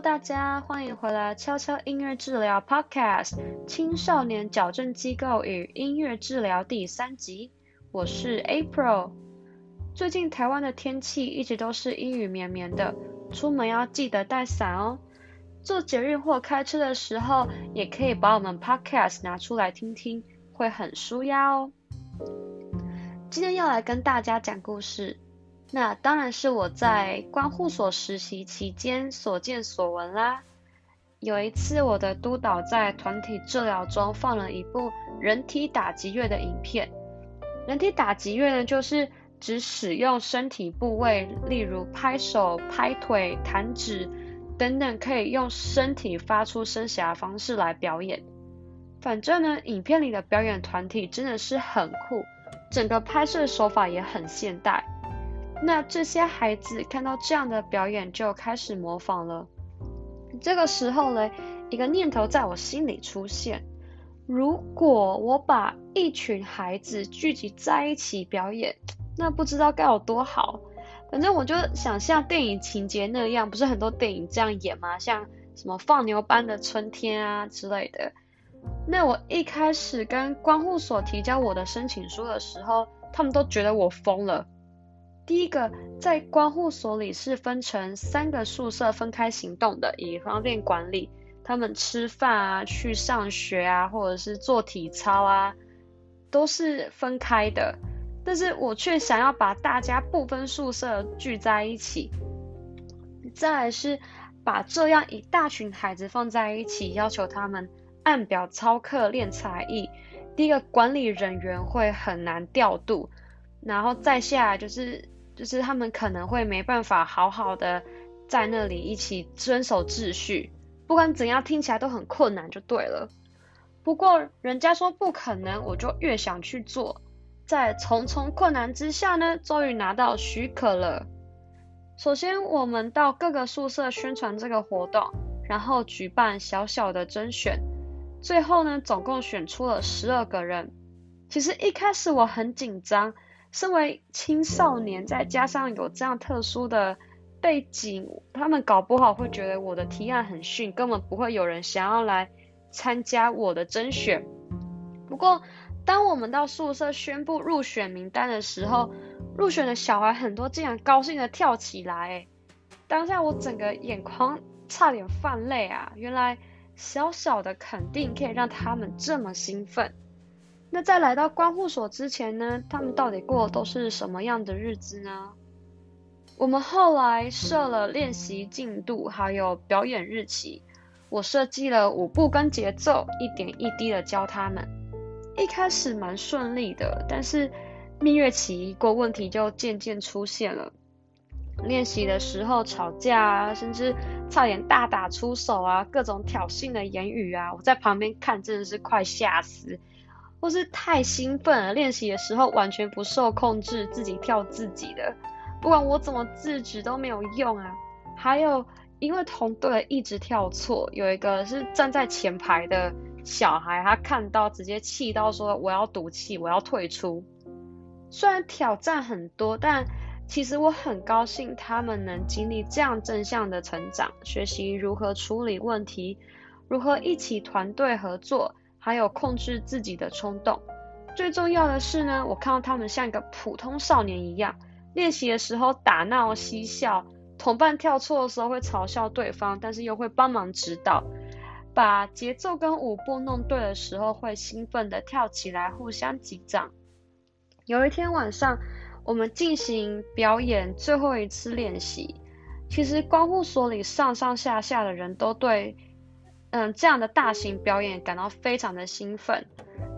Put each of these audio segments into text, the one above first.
大家欢迎回来悄悄音乐治疗 Podcast《青少年矫正机构与音乐治疗》第三集，我是 April。最近台湾的天气一直都是阴雨绵绵的，出门要记得带伞哦。做节日或开车的时候，也可以把我们 Podcast 拿出来听听，会很舒压哦。今天要来跟大家讲故事。那当然是我在观护所实习期间所见所闻啦。有一次，我的督导在团体治疗中放了一部人体打击乐的影片。人体打击乐呢，就是指使用身体部位，例如拍手、拍腿、弹指等等，可以用身体发出声响的方式来表演。反正呢，影片里的表演团体真的是很酷，整个拍摄手法也很现代。那这些孩子看到这样的表演，就开始模仿了。这个时候呢，一个念头在我心里出现：如果我把一群孩子聚集在一起表演，那不知道该有多好。反正我就想像电影情节那样，不是很多电影这样演吗？像什么放牛班的春天啊之类的。那我一开始跟关护所提交我的申请书的时候，他们都觉得我疯了。第一个，在关护所里是分成三个宿舍分开行动的，以方便管理。他们吃饭啊、去上学啊，或者是做体操啊，都是分开的。但是我却想要把大家不分宿舍聚在一起。再来是把这样一大群孩子放在一起，要求他们按表操课练才艺。第一个，管理人员会很难调度，然后再下来就是。就是他们可能会没办法好好的在那里一起遵守秩序，不管怎样听起来都很困难就对了。不过人家说不可能，我就越想去做。在重重困难之下呢，终于拿到许可了。首先我们到各个宿舍宣传这个活动，然后举办小小的甄选，最后呢总共选出了十二个人。其实一开始我很紧张。身为青少年，再加上有这样特殊的背景，他们搞不好会觉得我的提案很逊，根本不会有人想要来参加我的甄选。不过，当我们到宿舍宣布入选名单的时候，入选的小孩很多，竟然高兴的跳起来，当下我整个眼眶差点泛泪啊！原来小小的肯定可以让他们这么兴奋。那在来到观护所之前呢，他们到底过的都是什么样的日子呢？我们后来设了练习进度，还有表演日期。我设计了舞步跟节奏，一点一滴的教他们。一开始蛮顺利的，但是蜜月期一过，问题就渐渐出现了。练习的时候吵架啊，甚至差点大打出手啊，各种挑衅的言语啊，我在旁边看真的是快吓死。或是太兴奋了，练习的时候完全不受控制，自己跳自己的，不管我怎么制止都没有用啊。还有，因为同队一直跳错，有一个是站在前排的小孩，他看到直接气到说：“我要赌气，我要退出。”虽然挑战很多，但其实我很高兴他们能经历这样正向的成长，学习如何处理问题，如何一起团队合作。还有控制自己的冲动，最重要的是呢，我看到他们像一个普通少年一样，练习的时候打闹嬉笑，同伴跳错的时候会嘲笑对方，但是又会帮忙指导，把节奏跟舞步弄对的时候会兴奋地跳起来，互相击掌。有一天晚上，我们进行表演最后一次练习，其实光护所里上上下下的人都对。嗯，这样的大型表演感到非常的兴奋，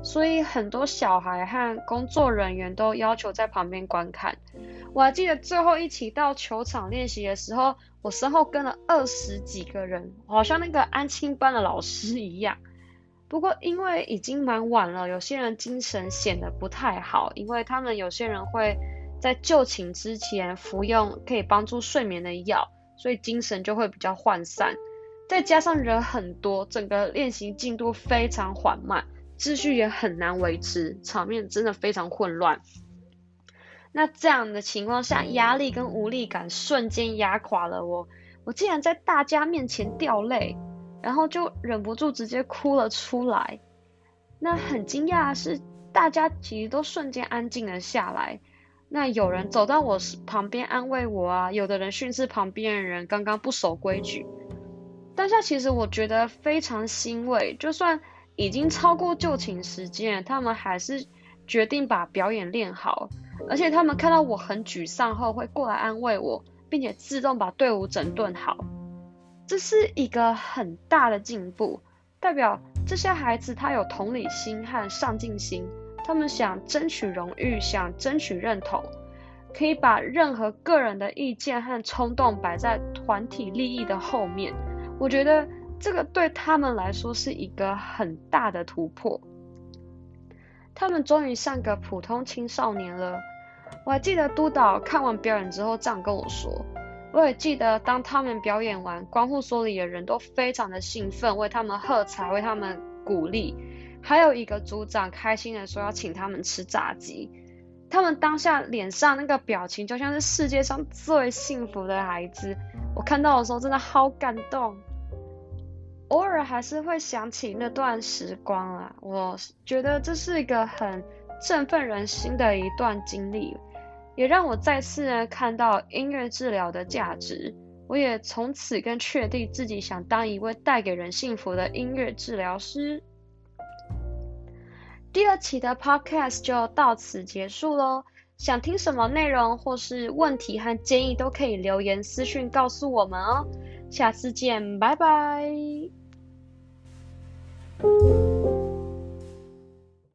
所以很多小孩和工作人员都要求在旁边观看。我还记得最后一起到球场练习的时候，我身后跟了二十几个人，好像那个安亲班的老师一样。不过因为已经蛮晚了，有些人精神显得不太好，因为他们有些人会在就寝之前服用可以帮助睡眠的药，所以精神就会比较涣散。再加上人很多，整个练习进度非常缓慢，秩序也很难维持，场面真的非常混乱。那这样的情况下，压力跟无力感瞬间压垮了我，我竟然在大家面前掉泪，然后就忍不住直接哭了出来。那很惊讶的是，大家其实都瞬间安静了下来。那有人走到我旁边安慰我啊，有的人训斥旁边的人刚刚不守规矩。当下其实我觉得非常欣慰，就算已经超过就寝时间，他们还是决定把表演练好。而且他们看到我很沮丧后，会过来安慰我，并且自动把队伍整顿好。这是一个很大的进步，代表这些孩子他有同理心和上进心。他们想争取荣誉，想争取认同，可以把任何个人的意见和冲动摆在团体利益的后面。我觉得这个对他们来说是一个很大的突破。他们终于像个普通青少年了。我还记得督导看完表演之后这样跟我说。我也记得当他们表演完，观护所里的人都非常的兴奋，为他们喝彩，为他们鼓励。还有一个组长开心的说要请他们吃炸鸡，他们当下脸上那个表情就像是世界上最幸福的孩子。我看到的时候真的好感动，偶尔还是会想起那段时光啊，我觉得这是一个很振奋人心的一段经历，也让我再次呢看到音乐治疗的价值。我也从此更确定自己想当一位带给人幸福的音乐治疗师。第二期的 Podcast 就到此结束喽。想听什么内容或是问题和建议，都可以留言私讯告诉我们哦。下次见，拜拜。